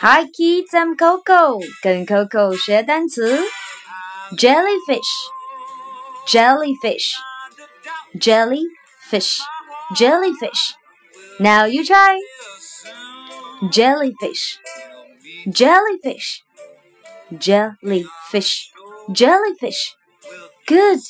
Hi kids, I'm Coco，跟 Coco 学单词。Jellyfish, jellyfish, jellyfish, jellyfish. Now you try. Jellyfish, jellyfish, jellyfish, jellyfish. Good.